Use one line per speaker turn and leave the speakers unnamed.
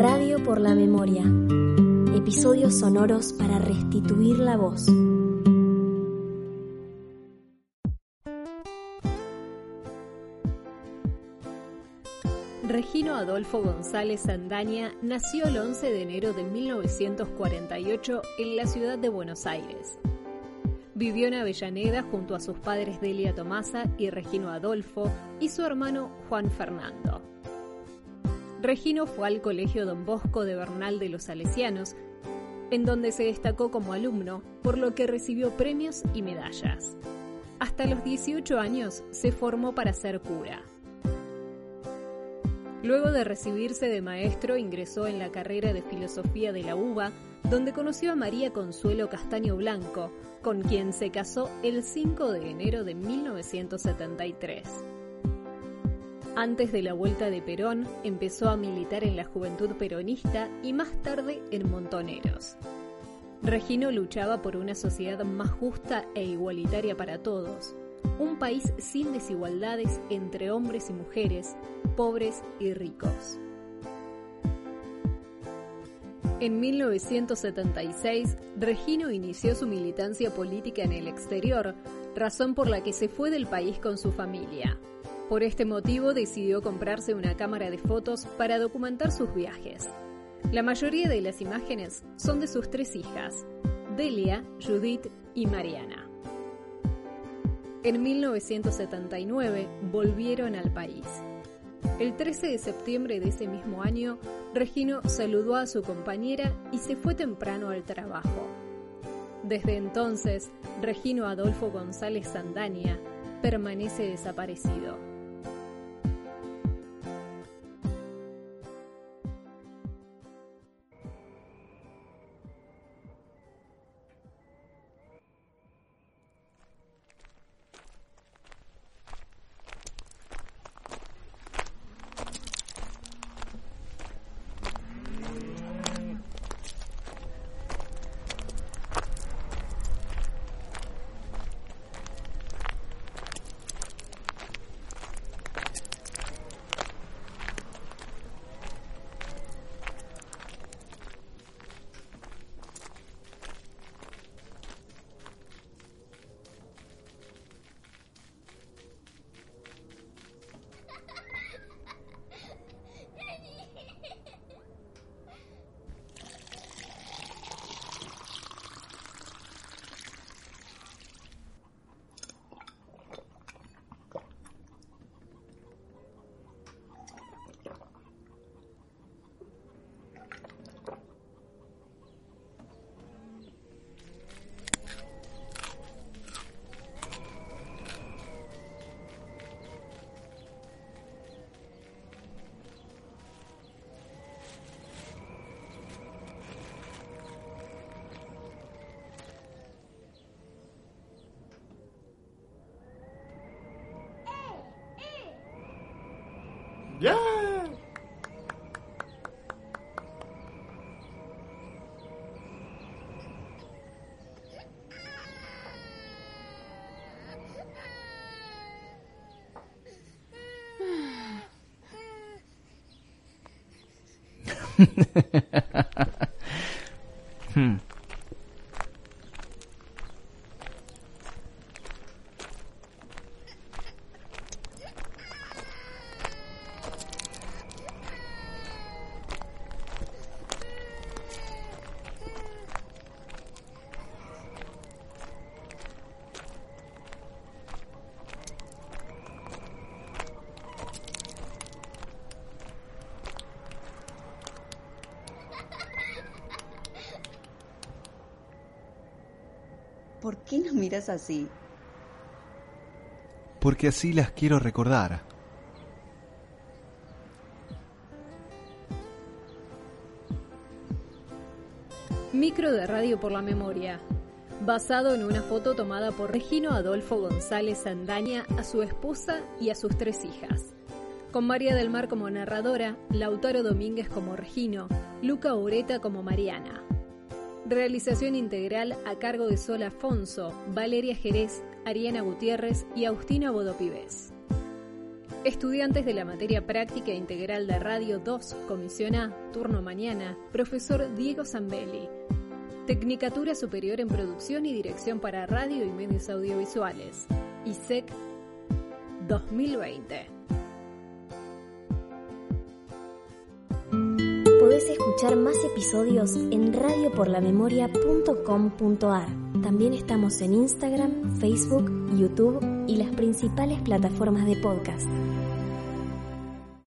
Radio por la Memoria. Episodios sonoros para restituir la voz.
Regino Adolfo González Sandaña nació el 11 de enero de 1948 en la ciudad de Buenos Aires. Vivió en Avellaneda junto a sus padres Delia Tomasa y Regino Adolfo y su hermano Juan Fernando. Regino fue al Colegio Don Bosco de Bernal de los Salesianos, en donde se destacó como alumno, por lo que recibió premios y medallas. Hasta los 18 años se formó para ser cura. Luego de recibirse de maestro ingresó en la carrera de filosofía de la UBA, donde conoció a María Consuelo Castaño Blanco, con quien se casó el 5 de enero de 1973. Antes de la vuelta de Perón, empezó a militar en la Juventud Peronista y más tarde en Montoneros. Regino luchaba por una sociedad más justa e igualitaria para todos, un país sin desigualdades entre hombres y mujeres, pobres y ricos. En 1976, Regino inició su militancia política en el exterior, razón por la que se fue del país con su familia. Por este motivo decidió comprarse una cámara de fotos para documentar sus viajes. La mayoría de las imágenes son de sus tres hijas, Delia, Judith y Mariana. En 1979 volvieron al país. El 13 de septiembre de ese mismo año, Regino saludó a su compañera y se fue temprano al trabajo. Desde entonces, Regino Adolfo González Sandaña permanece desaparecido.
Yeah. hmm.
¿Por qué nos miras así?
Porque así las quiero recordar.
Micro de Radio por la Memoria, basado en una foto tomada por Regino Adolfo González Sandaña a su esposa y a sus tres hijas. Con María del Mar como narradora, Lautaro Domínguez como Regino, Luca Ureta como Mariana. Realización integral a cargo de Sol Afonso, Valeria Jerez, Ariana Gutiérrez y Agustina Bodopibés. Estudiantes de la materia práctica integral de Radio 2, Comisión A, turno mañana, profesor Diego Zambelli. Tecnicatura Superior en Producción y Dirección para Radio y Medios Audiovisuales. ISEC 2020.
Podés escuchar más episodios en radioporlamemoria.com.ar. También estamos en Instagram, Facebook, YouTube y las principales plataformas de podcast.